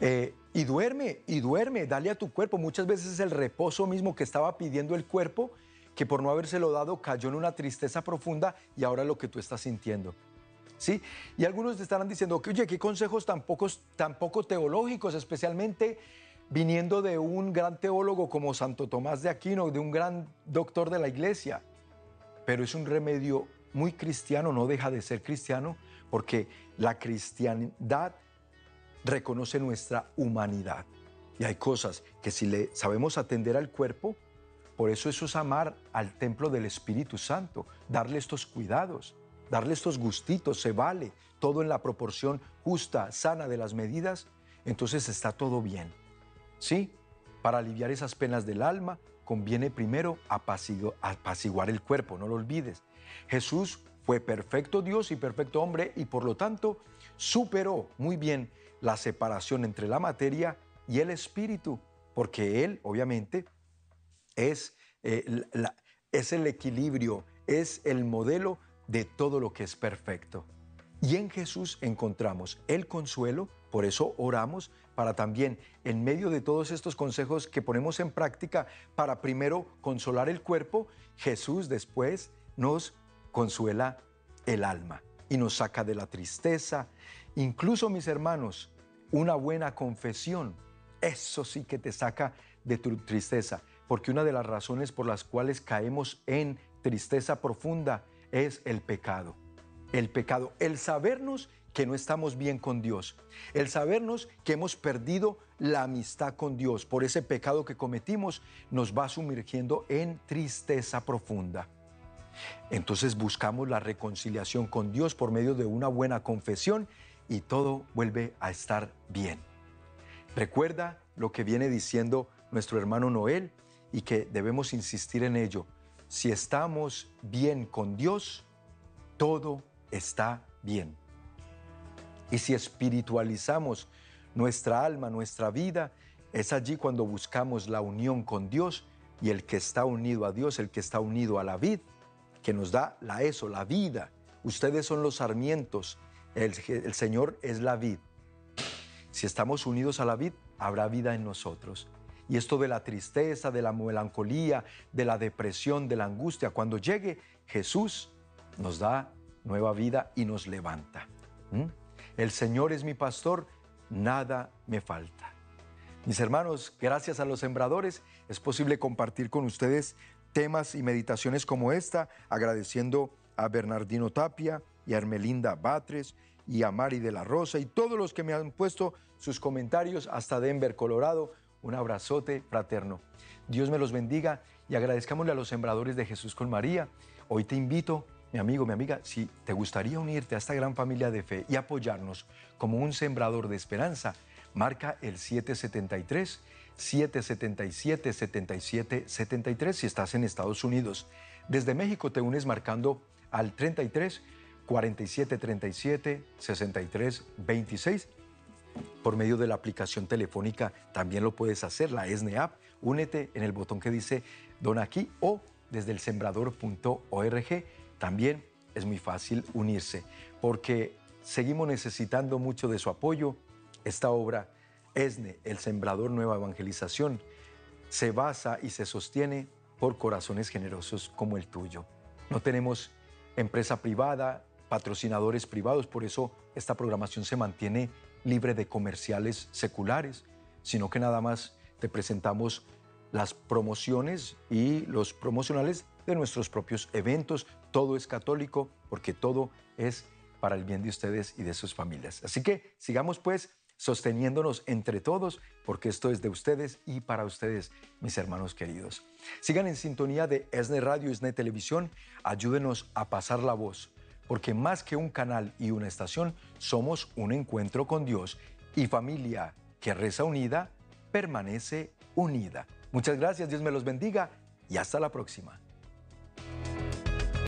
Speaker 1: eh, y duerme, y duerme, dale a tu cuerpo. Muchas veces es el reposo mismo que estaba pidiendo el cuerpo, que por no habérselo dado cayó en una tristeza profunda y ahora lo que tú estás sintiendo. Y algunos te estarán diciendo, que, oye, qué consejos tan, tan poco teológicos, especialmente viniendo de un gran teólogo como Santo Tomás de Aquino, de un gran doctor de la iglesia. Pero es un remedio muy cristiano, no deja de ser cristiano, porque la cristiandad reconoce nuestra humanidad. Y hay cosas que si le sabemos atender al cuerpo, por eso eso es amar al templo del Espíritu Santo, darle estos cuidados, darle estos gustitos, se vale, todo en la proporción justa, sana de las medidas, entonces está todo bien. ¿Sí? Para aliviar esas penas del alma, conviene primero apaciguar el cuerpo, no lo olvides. Jesús fue perfecto Dios y perfecto hombre y por lo tanto superó muy bien la separación entre la materia y el espíritu, porque Él obviamente es, eh, es el equilibrio, es el modelo de todo lo que es perfecto. Y en Jesús encontramos el consuelo, por eso oramos para también, en medio de todos estos consejos que ponemos en práctica, para primero consolar el cuerpo, Jesús después nos consuela el alma y nos saca de la tristeza. Incluso, mis hermanos, una buena confesión, eso sí que te saca de tu tristeza, porque una de las razones por las cuales caemos en tristeza profunda es el pecado. El pecado, el sabernos que no estamos bien con Dios, el sabernos que hemos perdido la amistad con Dios por ese pecado que cometimos, nos va sumergiendo en tristeza profunda. Entonces buscamos la reconciliación con Dios por medio de una buena confesión y todo vuelve a estar bien. Recuerda lo que viene diciendo nuestro hermano Noel y que debemos insistir en ello. Si estamos bien con Dios, todo está bien. Y si espiritualizamos nuestra alma, nuestra vida, es allí cuando buscamos la unión con Dios y el que está unido a Dios, el que está unido a la vid, que nos da la eso, la vida. Ustedes son los sarmientos, el, el Señor es la vid. Si estamos unidos a la vid, habrá vida en nosotros. Y esto de la tristeza, de la melancolía, de la depresión, de la angustia, cuando llegue Jesús, nos da nueva vida y nos levanta. ¿Mm? El Señor es mi pastor, nada me falta. Mis hermanos, gracias a los sembradores es posible compartir con ustedes temas y meditaciones como esta, agradeciendo a Bernardino Tapia y a Hermelinda Batres y a Mari de la Rosa y todos los que me han puesto sus comentarios hasta Denver, Colorado. Un abrazote fraterno. Dios me los bendiga y agradezcámosle a los sembradores de Jesús con María. Hoy te invito, mi amigo, mi amiga, si te gustaría unirte a esta gran familia de fe y apoyarnos como un sembrador de esperanza, marca el 773 777 77 73 si estás en Estados Unidos. Desde México te unes marcando al 33 47 37 63 26. Por medio de la aplicación telefónica también lo puedes hacer, la ESNE App. Únete en el botón que dice Don aquí o desde el sembrador.org. También es muy fácil unirse porque seguimos necesitando mucho de su apoyo. Esta obra ESNE, el Sembrador Nueva Evangelización, se basa y se sostiene por corazones generosos como el tuyo. No tenemos empresa privada, patrocinadores privados, por eso esta programación se mantiene libre de comerciales seculares, sino que nada más te presentamos las promociones y los promocionales de nuestros propios eventos. Todo es católico porque todo es para el bien de ustedes y de sus familias. Así que sigamos pues sosteniéndonos entre todos, porque esto es de ustedes y para ustedes, mis hermanos queridos. Sigan en sintonía de ESNE Radio, ESNE Televisión, ayúdenos a pasar la voz, porque más que un canal y una estación, somos un encuentro con Dios y familia que reza unida, permanece unida. Muchas gracias, Dios me los bendiga y hasta la próxima.